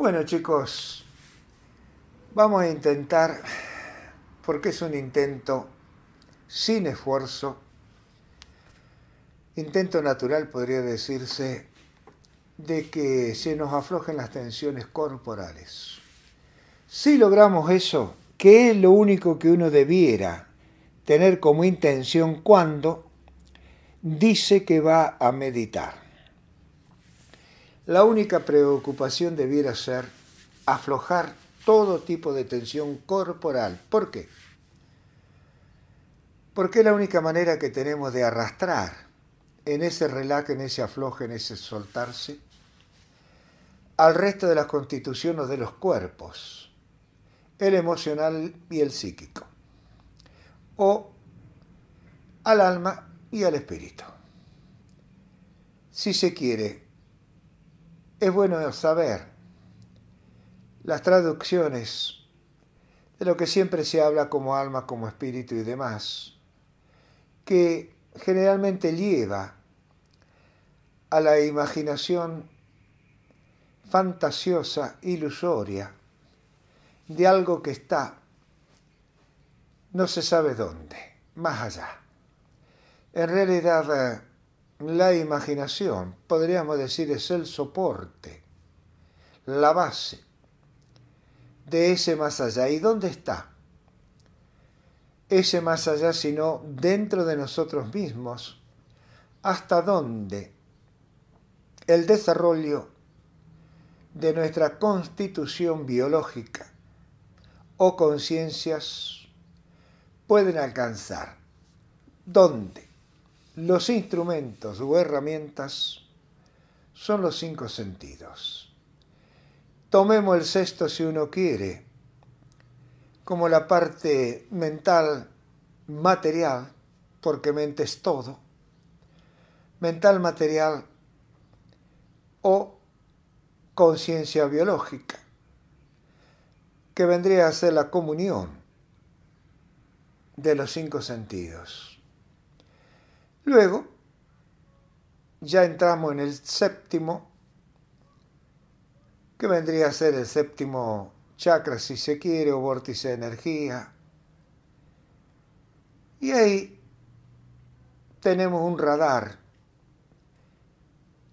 Bueno chicos, vamos a intentar, porque es un intento sin esfuerzo, intento natural podría decirse, de que se nos aflojen las tensiones corporales. Si logramos eso, que es lo único que uno debiera tener como intención cuando dice que va a meditar. La única preocupación debiera ser aflojar todo tipo de tensión corporal. ¿Por qué? Porque es la única manera que tenemos de arrastrar en ese relaje, en ese afloje, en ese soltarse, al resto de las constituciones de los cuerpos, el emocional y el psíquico, o al alma y al espíritu. Si se quiere, es bueno saber las traducciones de lo que siempre se habla como alma, como espíritu y demás, que generalmente lleva a la imaginación fantasiosa, ilusoria, de algo que está no se sabe dónde, más allá. En realidad, la imaginación, podríamos decir, es el soporte, la base de ese más allá. ¿Y dónde está? Ese más allá, sino dentro de nosotros mismos, hasta dónde el desarrollo de nuestra constitución biológica o conciencias pueden alcanzar. ¿Dónde? Los instrumentos o herramientas son los cinco sentidos. Tomemos el sexto si uno quiere, como la parte mental, material, porque mente es todo, mental, material o conciencia biológica, que vendría a ser la comunión de los cinco sentidos. Luego, ya entramos en el séptimo, que vendría a ser el séptimo chakra, si se quiere, o vórtice de energía. Y ahí tenemos un radar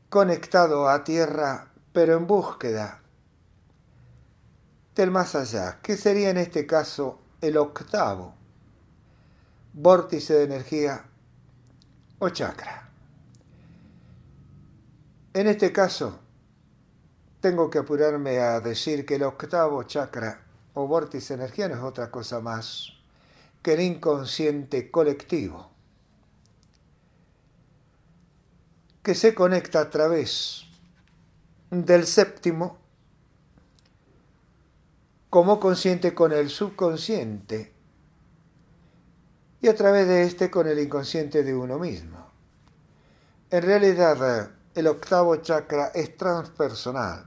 conectado a tierra, pero en búsqueda del más allá, que sería en este caso el octavo vórtice de energía o chakra. En este caso, tengo que apurarme a decir que el octavo chakra o vórtice energía no es otra cosa más que el inconsciente colectivo, que se conecta a través del séptimo como consciente con el subconsciente y a través de este con el inconsciente de uno mismo. En realidad, el octavo chakra es transpersonal,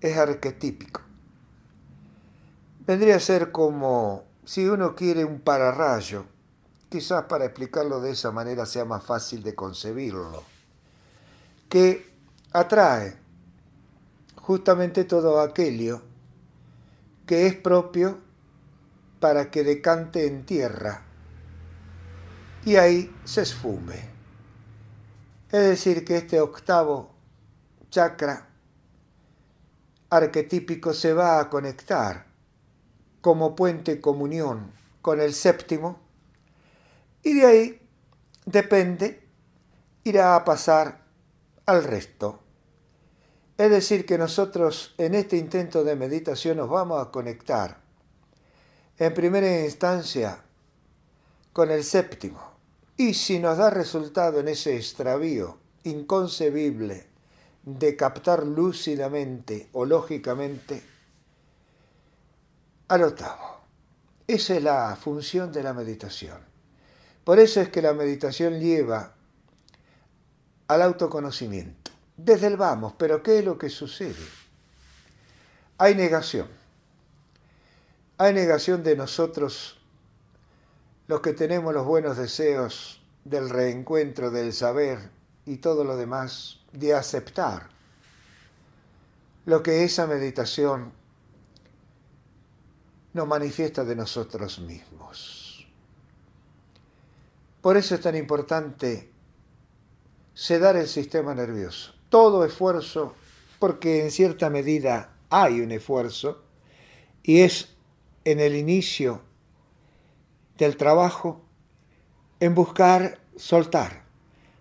es arquetípico. Vendría a ser como si uno quiere un pararrayo, quizás para explicarlo de esa manera sea más fácil de concebirlo, que atrae justamente todo aquello que es propio para que decante en tierra y ahí se esfume. Es decir, que este octavo chakra arquetípico se va a conectar como puente comunión con el séptimo y de ahí depende, irá a pasar al resto. Es decir, que nosotros en este intento de meditación nos vamos a conectar en primera instancia con el séptimo. Y si nos da resultado en ese extravío inconcebible de captar lúcidamente o lógicamente, al octavo. Esa es la función de la meditación. Por eso es que la meditación lleva al autoconocimiento. Desde el vamos, pero ¿qué es lo que sucede? Hay negación hay negación de nosotros, los que tenemos los buenos deseos del reencuentro, del saber y todo lo demás, de aceptar lo que esa meditación nos manifiesta de nosotros mismos. Por eso es tan importante sedar el sistema nervioso. Todo esfuerzo, porque en cierta medida hay un esfuerzo, y es en el inicio del trabajo en buscar soltar,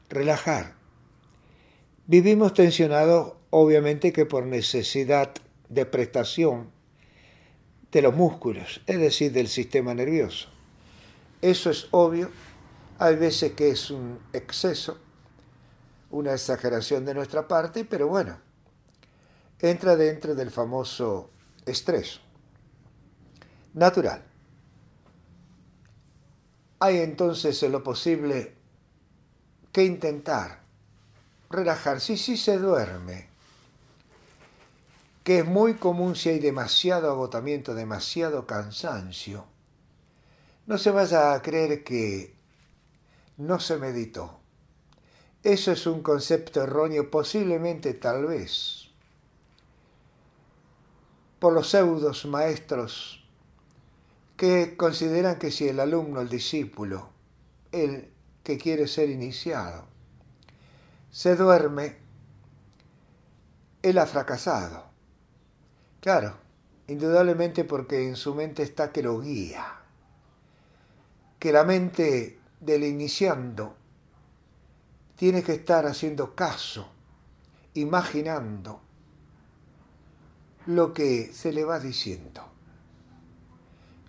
relajar. Vivimos tensionados, obviamente que por necesidad de prestación de los músculos, es decir, del sistema nervioso. Eso es obvio, hay veces que es un exceso, una exageración de nuestra parte, pero bueno, entra dentro del famoso estrés natural. Hay entonces en lo posible que intentar relajar. Si sí, se duerme, que es muy común si hay demasiado agotamiento, demasiado cansancio, no se vaya a creer que no se meditó. Eso es un concepto erróneo, posiblemente tal vez, por los pseudos maestros que consideran que si el alumno, el discípulo, el que quiere ser iniciado, se duerme, él ha fracasado. Claro, indudablemente porque en su mente está que lo guía, que la mente del iniciando tiene que estar haciendo caso, imaginando lo que se le va diciendo.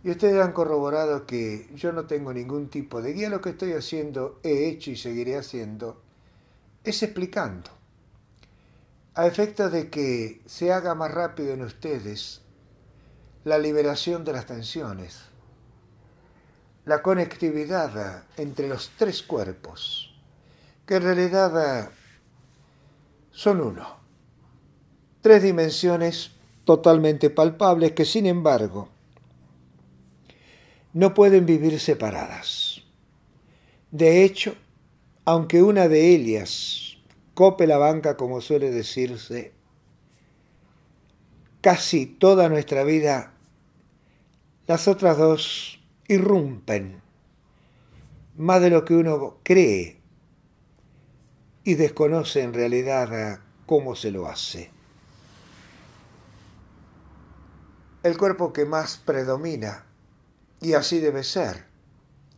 Y ustedes han corroborado que yo no tengo ningún tipo de guía. Lo que estoy haciendo, he hecho y seguiré haciendo, es explicando. A efecto de que se haga más rápido en ustedes la liberación de las tensiones, la conectividad entre los tres cuerpos, que en realidad son uno. Tres dimensiones totalmente palpables que sin embargo no pueden vivir separadas. De hecho, aunque una de ellas cope la banca, como suele decirse, casi toda nuestra vida, las otras dos irrumpen más de lo que uno cree y desconoce en realidad cómo se lo hace. El cuerpo que más predomina y así debe ser.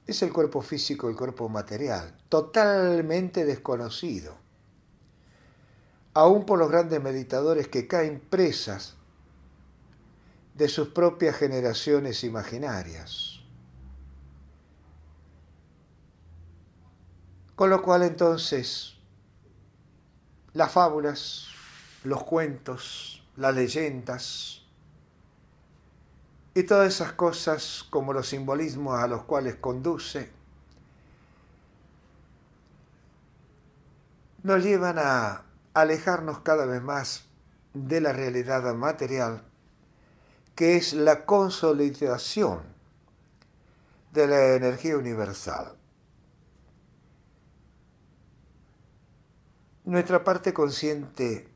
Es el cuerpo físico, el cuerpo material, totalmente desconocido. Aún por los grandes meditadores que caen presas de sus propias generaciones imaginarias. Con lo cual entonces las fábulas, los cuentos, las leyendas, y todas esas cosas como los simbolismos a los cuales conduce, nos llevan a alejarnos cada vez más de la realidad material, que es la consolidación de la energía universal. Nuestra parte consciente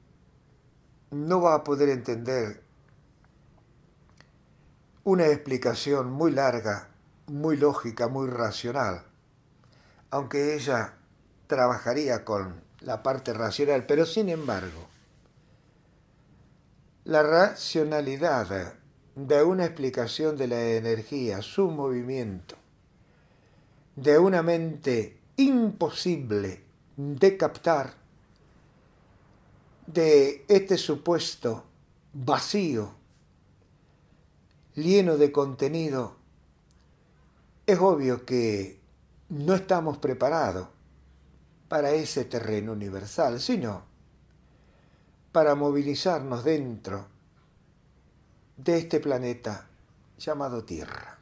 no va a poder entender una explicación muy larga, muy lógica, muy racional, aunque ella trabajaría con la parte racional, pero sin embargo, la racionalidad de una explicación de la energía, su movimiento, de una mente imposible de captar, de este supuesto vacío lleno de contenido, es obvio que no estamos preparados para ese terreno universal, sino para movilizarnos dentro de este planeta llamado Tierra.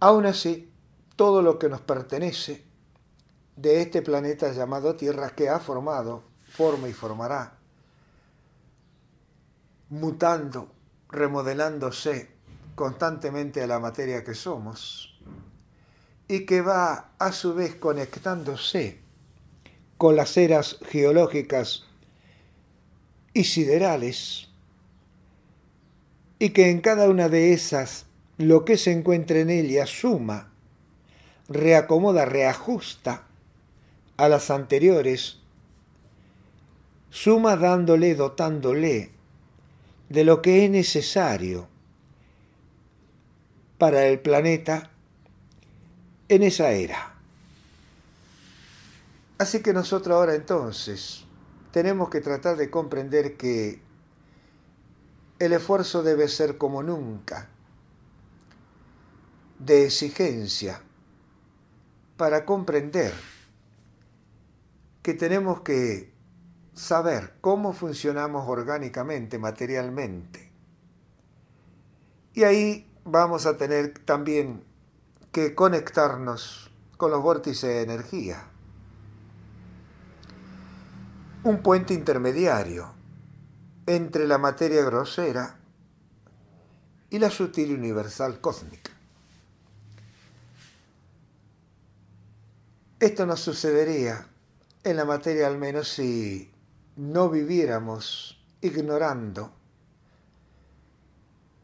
Aún así, todo lo que nos pertenece de este planeta llamado Tierra que ha formado, forma y formará, mutando remodelándose constantemente a la materia que somos y que va a su vez conectándose con las eras geológicas y siderales, y que en cada una de esas lo que se encuentra en ella suma, reacomoda, reajusta a las anteriores, suma dándole, dotándole de lo que es necesario para el planeta en esa era. Así que nosotros ahora entonces tenemos que tratar de comprender que el esfuerzo debe ser como nunca, de exigencia, para comprender que tenemos que saber cómo funcionamos orgánicamente, materialmente. Y ahí vamos a tener también que conectarnos con los vórtices de energía. Un puente intermediario entre la materia grosera y la sutil universal cósmica. Esto no sucedería en la materia al menos si no viviéramos ignorando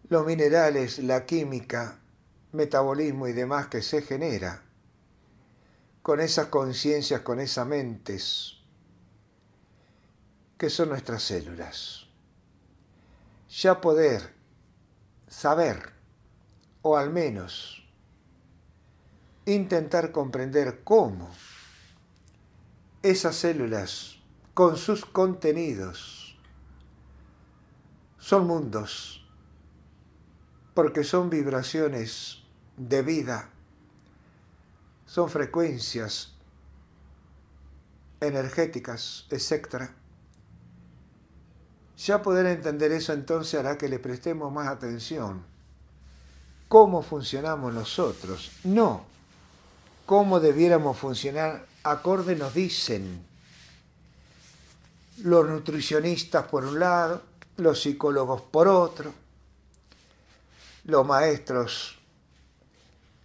los minerales, la química, metabolismo y demás que se genera con esas conciencias, con esas mentes que son nuestras células. Ya poder saber, o al menos intentar comprender cómo esas células con sus contenidos son mundos porque son vibraciones de vida, son frecuencias energéticas, etc. Ya poder entender eso entonces hará que le prestemos más atención. ¿Cómo funcionamos nosotros? No. ¿Cómo debiéramos funcionar? Acorde nos dicen los nutricionistas por un lado, los psicólogos por otro los maestros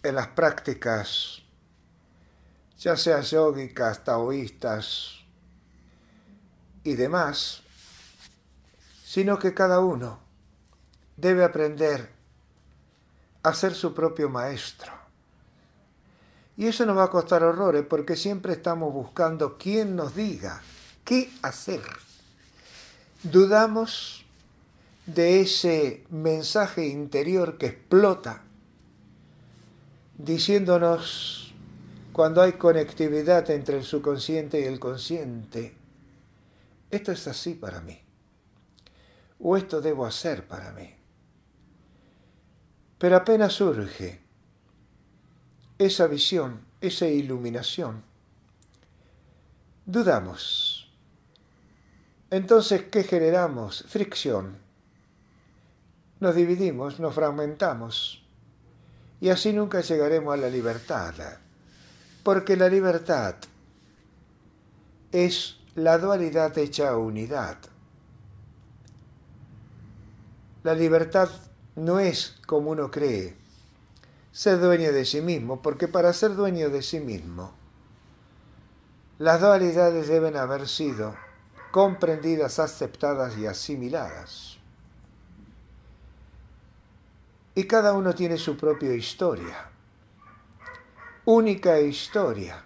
en las prácticas, ya sean yógicas, taoístas y demás, sino que cada uno debe aprender a ser su propio maestro. Y eso nos va a costar horrores porque siempre estamos buscando quién nos diga qué hacer. Dudamos de ese mensaje interior que explota, diciéndonos cuando hay conectividad entre el subconsciente y el consciente, esto es así para mí, o esto debo hacer para mí. Pero apenas surge esa visión, esa iluminación, dudamos. Entonces, ¿qué generamos? Fricción nos dividimos, nos fragmentamos y así nunca llegaremos a la libertad, porque la libertad es la dualidad hecha unidad. La libertad no es como uno cree, ser dueño de sí mismo, porque para ser dueño de sí mismo, las dualidades deben haber sido comprendidas, aceptadas y asimiladas. Y cada uno tiene su propia historia, única historia,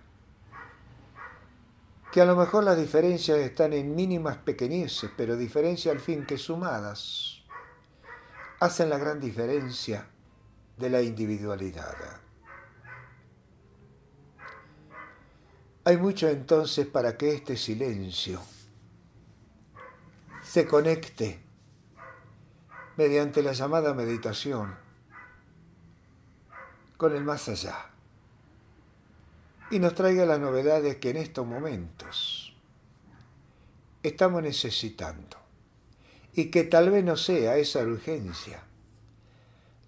que a lo mejor las diferencias están en mínimas pequeñeces, pero diferencias al fin que sumadas hacen la gran diferencia de la individualidad. Hay mucho entonces para que este silencio se conecte mediante la llamada meditación con el más allá y nos traiga las novedades que en estos momentos estamos necesitando y que tal vez no sea esa urgencia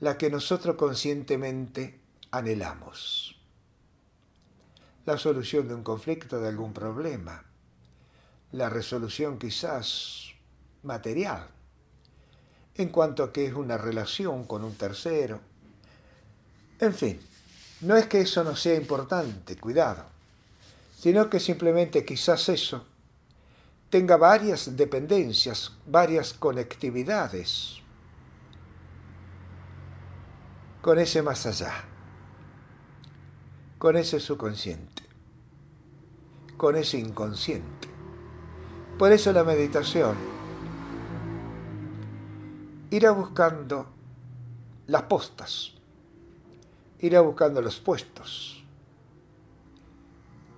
la que nosotros conscientemente anhelamos. La solución de un conflicto, de algún problema, la resolución quizás material en cuanto a que es una relación con un tercero. En fin, no es que eso no sea importante, cuidado, sino que simplemente quizás eso tenga varias dependencias, varias conectividades con ese más allá, con ese subconsciente, con ese inconsciente. Por eso la meditación irá buscando las postas, irá buscando los puestos,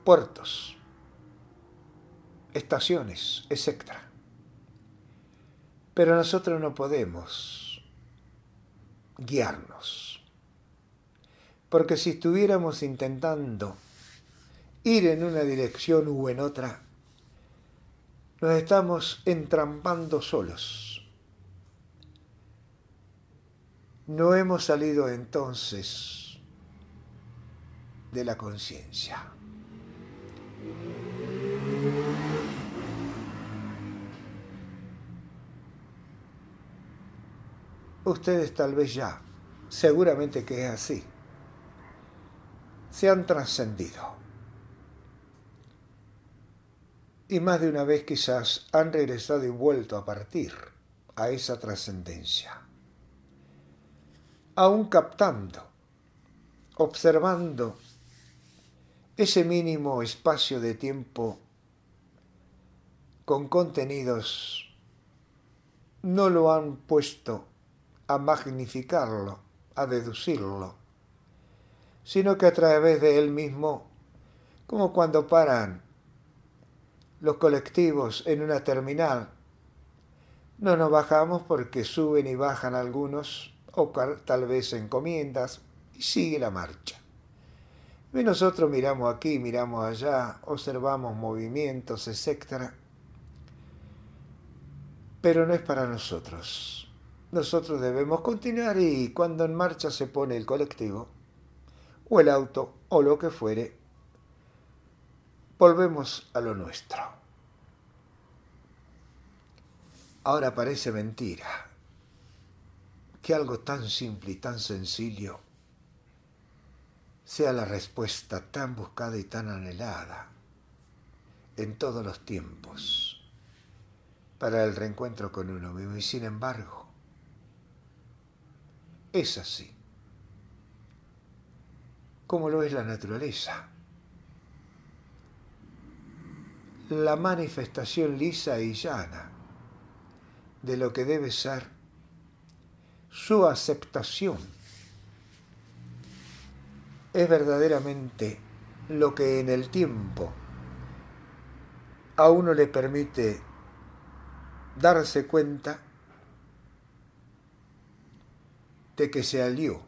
puertos, estaciones, etc. Pero nosotros no podemos guiarnos, porque si estuviéramos intentando ir en una dirección u en otra, nos estamos entrampando solos no hemos salido entonces de la conciencia. Ustedes tal vez ya, seguramente que es así, se han trascendido. Y más de una vez quizás han regresado y vuelto a partir a esa trascendencia aún captando, observando ese mínimo espacio de tiempo con contenidos, no lo han puesto a magnificarlo, a deducirlo, sino que a través de él mismo, como cuando paran los colectivos en una terminal, no nos bajamos porque suben y bajan algunos o tal vez encomiendas, y sigue la marcha. Y nosotros miramos aquí, miramos allá, observamos movimientos, etc. Pero no es para nosotros. Nosotros debemos continuar y cuando en marcha se pone el colectivo, o el auto, o lo que fuere, volvemos a lo nuestro. Ahora parece mentira que algo tan simple y tan sencillo sea la respuesta tan buscada y tan anhelada en todos los tiempos para el reencuentro con uno mismo. Y sin embargo, es así, como lo es la naturaleza. La manifestación lisa y llana de lo que debe ser su aceptación es verdaderamente lo que en el tiempo a uno le permite darse cuenta de que se alió,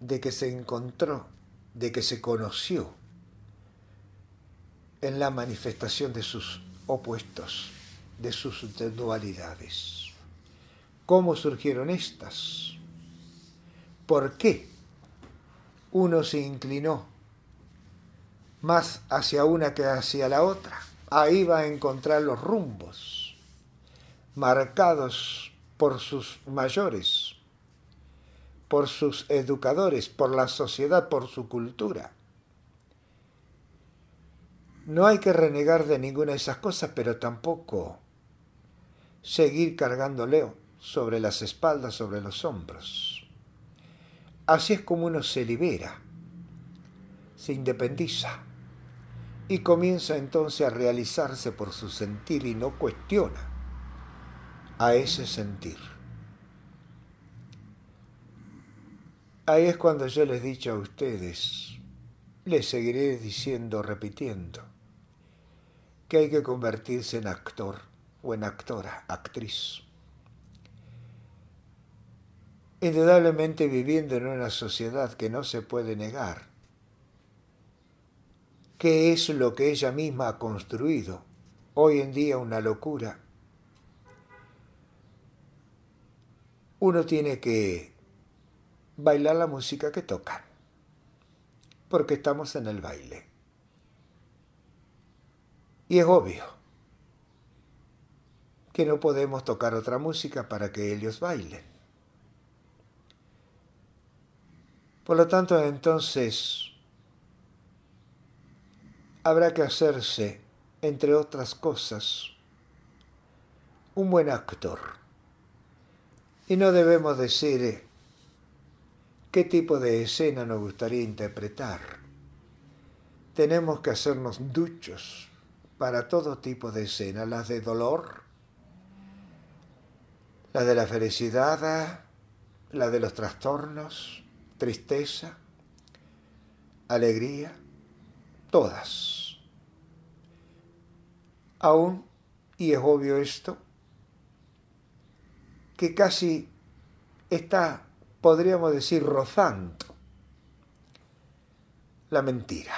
de que se encontró, de que se conoció en la manifestación de sus opuestos, de sus dualidades. ¿Cómo surgieron estas? ¿Por qué uno se inclinó más hacia una que hacia la otra? Ahí va a encontrar los rumbos marcados por sus mayores, por sus educadores, por la sociedad, por su cultura. No hay que renegar de ninguna de esas cosas, pero tampoco seguir cargándole sobre las espaldas, sobre los hombros. Así es como uno se libera, se independiza y comienza entonces a realizarse por su sentir y no cuestiona a ese sentir. Ahí es cuando yo les he dicho a ustedes, les seguiré diciendo, repitiendo, que hay que convertirse en actor o en actora, actriz indudablemente viviendo en una sociedad que no se puede negar, que es lo que ella misma ha construido, hoy en día una locura, uno tiene que bailar la música que toca, porque estamos en el baile. Y es obvio que no podemos tocar otra música para que ellos bailen. Por lo tanto, entonces, habrá que hacerse, entre otras cosas, un buen actor. Y no debemos decir qué tipo de escena nos gustaría interpretar. Tenemos que hacernos duchos para todo tipo de escena, las de dolor, la de la felicidad, la de los trastornos, tristeza, alegría, todas. Aún, y es obvio esto, que casi está, podríamos decir, rozando la mentira.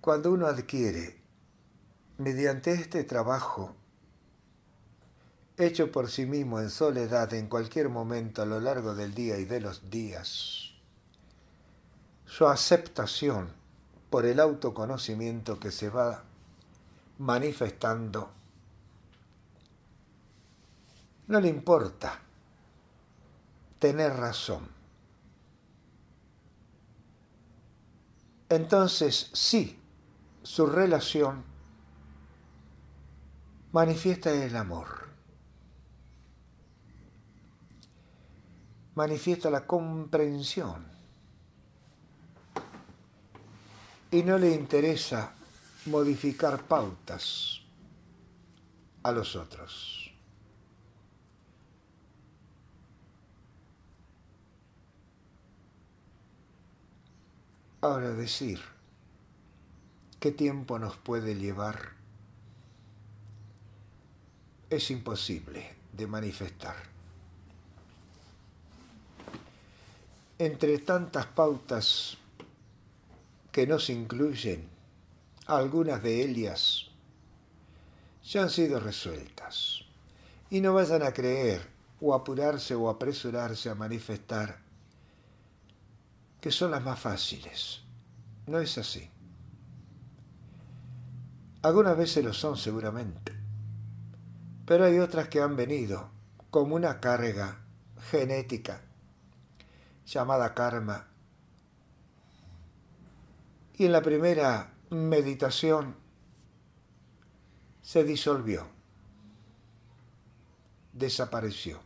Cuando uno adquiere, mediante este trabajo, hecho por sí mismo en soledad en cualquier momento a lo largo del día y de los días, su aceptación por el autoconocimiento que se va manifestando, no le importa tener razón. Entonces sí, su relación manifiesta el amor, manifiesta la comprensión y no le interesa modificar pautas a los otros. Ahora decir, ¿Qué tiempo nos puede llevar? Es imposible de manifestar. Entre tantas pautas que nos incluyen, algunas de ellas ya han sido resueltas. Y no vayan a creer o apurarse o apresurarse a manifestar que son las más fáciles. No es así. Algunas veces lo son seguramente, pero hay otras que han venido como una carga genética llamada karma. Y en la primera meditación se disolvió, desapareció.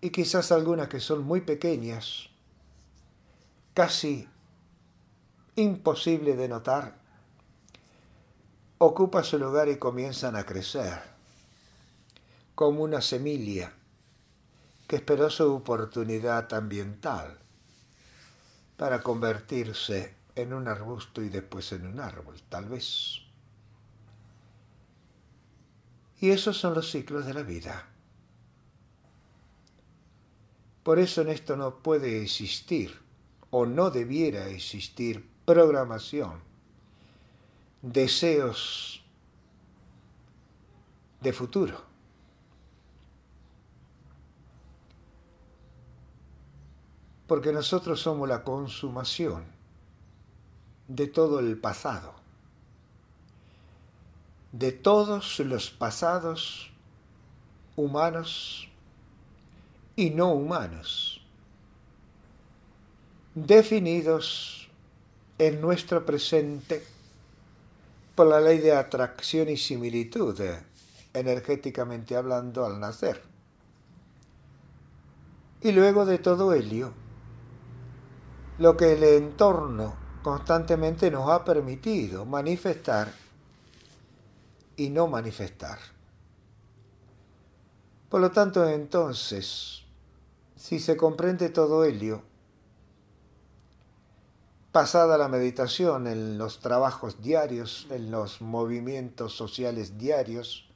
Y quizás algunas que son muy pequeñas, casi imposible de notar, ocupa su lugar y comienzan a crecer, como una semilla que esperó su oportunidad ambiental para convertirse en un arbusto y después en un árbol, tal vez. Y esos son los ciclos de la vida. Por eso en esto no puede existir o no debiera existir programación deseos de futuro. Porque nosotros somos la consumación de todo el pasado, de todos los pasados humanos y no humanos, definidos en nuestro presente por la ley de atracción y similitud, eh, energéticamente hablando, al nacer. Y luego de todo ello, lo que el entorno constantemente nos ha permitido manifestar y no manifestar. Por lo tanto, entonces, si se comprende todo ello, pasada la meditación en los trabajos diarios, en los movimientos sociales diarios,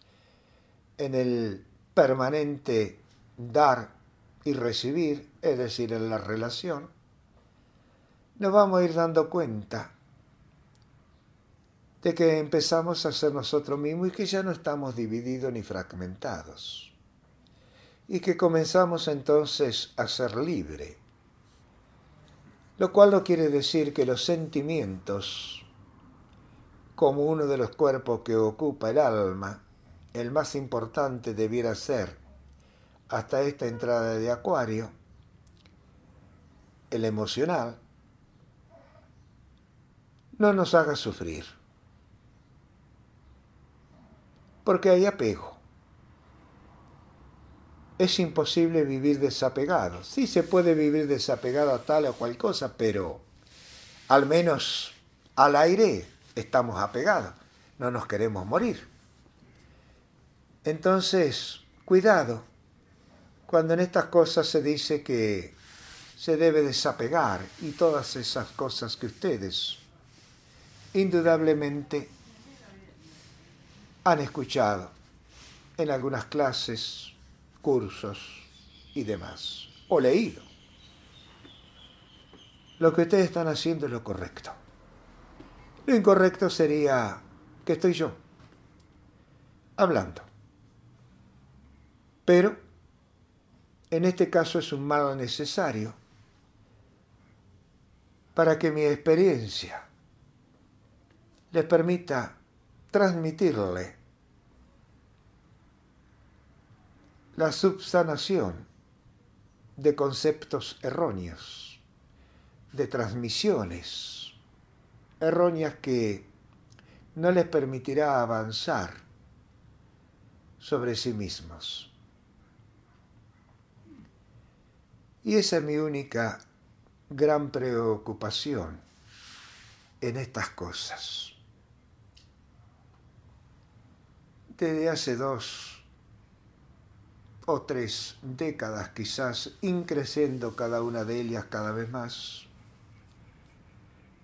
en el permanente dar y recibir, es decir, en la relación, nos vamos a ir dando cuenta de que empezamos a ser nosotros mismos y que ya no estamos divididos ni fragmentados. Y que comenzamos entonces a ser libres lo cual no quiere decir que los sentimientos, como uno de los cuerpos que ocupa el alma, el más importante debiera ser, hasta esta entrada de Acuario, el emocional, no nos haga sufrir. Porque hay apego. Es imposible vivir desapegado. Sí se puede vivir desapegado a tal o cual cosa, pero al menos al aire estamos apegados. No nos queremos morir. Entonces, cuidado cuando en estas cosas se dice que se debe desapegar y todas esas cosas que ustedes indudablemente han escuchado en algunas clases, cursos y demás, o leído. Lo que ustedes están haciendo es lo correcto. Lo incorrecto sería que estoy yo hablando. Pero en este caso es un mal necesario para que mi experiencia les permita transmitirle la subsanación de conceptos erróneos, de transmisiones erróneas que no les permitirá avanzar sobre sí mismos. Y esa es mi única gran preocupación en estas cosas. Desde hace dos o tres décadas quizás, increciendo cada una de ellas cada vez más,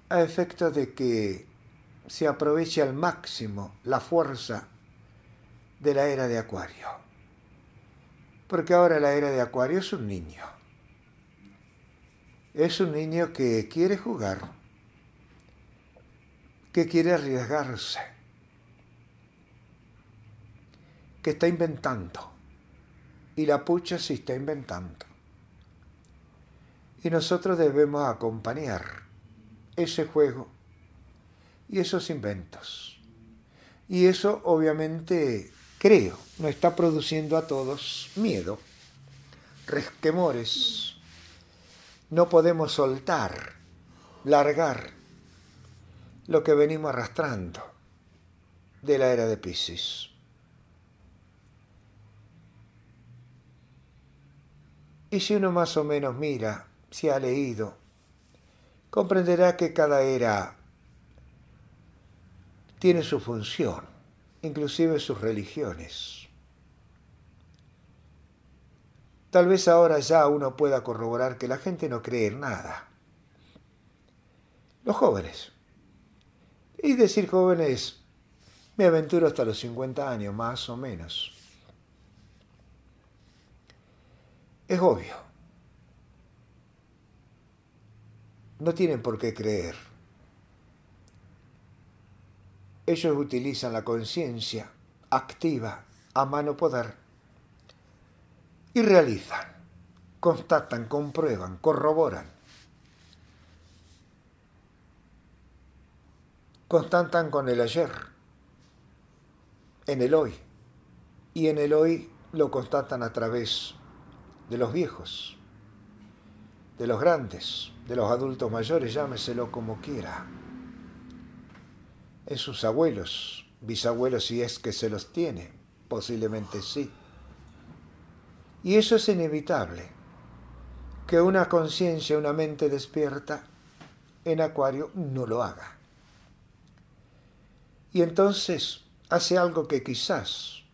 a efecto de que se aproveche al máximo la fuerza de la era de Acuario. Porque ahora la era de Acuario es un niño es un niño que quiere jugar, que quiere arriesgarse, que está inventando. Y la pucha se está inventando. Y nosotros debemos acompañar ese juego y esos inventos. Y eso obviamente, creo, nos está produciendo a todos miedo, resquemores, no podemos soltar, largar lo que venimos arrastrando de la era de Pisces. Y si uno más o menos mira, si ha leído, comprenderá que cada era tiene su función, inclusive sus religiones. Tal vez ahora ya uno pueda corroborar que la gente no cree en nada. Los jóvenes. Y decir jóvenes, me aventuro hasta los 50 años, más o menos. Es obvio. No tienen por qué creer. Ellos utilizan la conciencia activa a mano poder y realizan, constatan, comprueban, corroboran. Constatan con el ayer, en el hoy, y en el hoy lo constatan a través de los viejos, de los grandes, de los adultos mayores, llámeselo como quiera, en sus abuelos, bisabuelos si es que se los tiene, posiblemente sí y eso es inevitable, que una conciencia, una mente despierta en Acuario no lo haga. Y entonces hace algo que quizás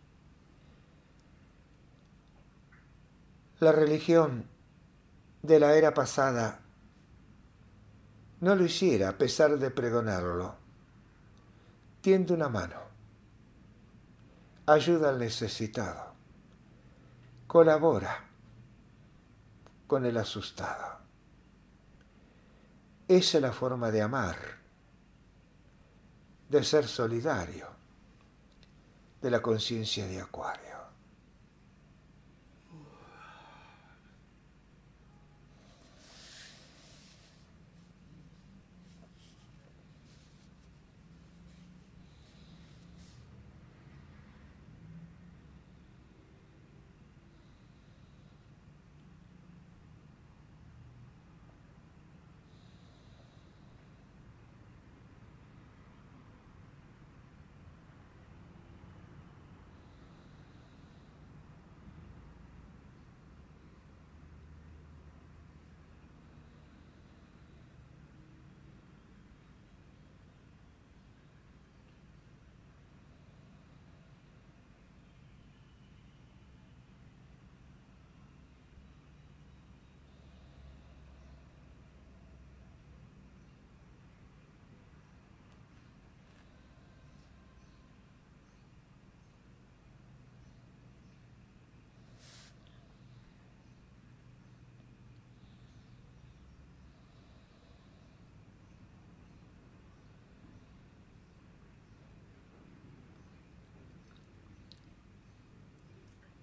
la religión de la era pasada no lo hiciera a pesar de pregonarlo. Tiende una mano, ayuda al necesitado colabora con el asustado. Esa es la forma de amar, de ser solidario, de la conciencia de Acuario.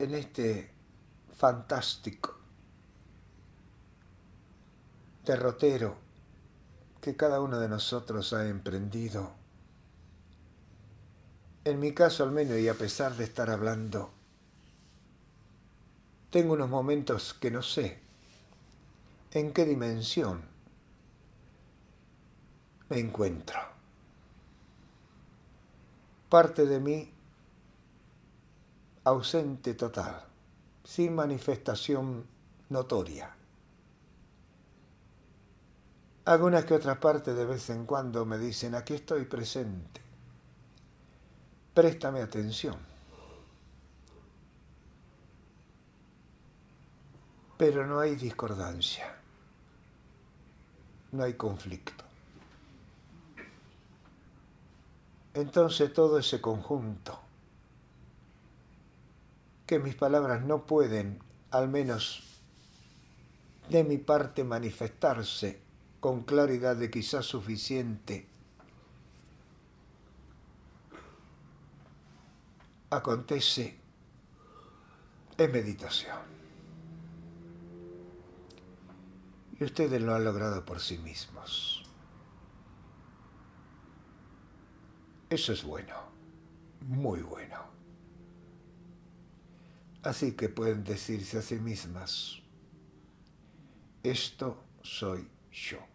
En este fantástico derrotero que cada uno de nosotros ha emprendido. En mi caso al menos, y a pesar de estar hablando, tengo unos momentos que no sé en qué dimensión me encuentro. Parte de mí ausente total, sin manifestación notoria. Algunas que otras partes de vez en cuando me dicen, aquí estoy presente, préstame atención. Pero no hay discordancia, no hay conflicto. Entonces todo ese conjunto que mis palabras no pueden, al menos de mi parte, manifestarse con claridad de quizás suficiente, acontece en meditación. Y ustedes lo han logrado por sí mismos. Eso es bueno, muy bueno. Así que pueden decirse a sí mismas, esto soy yo.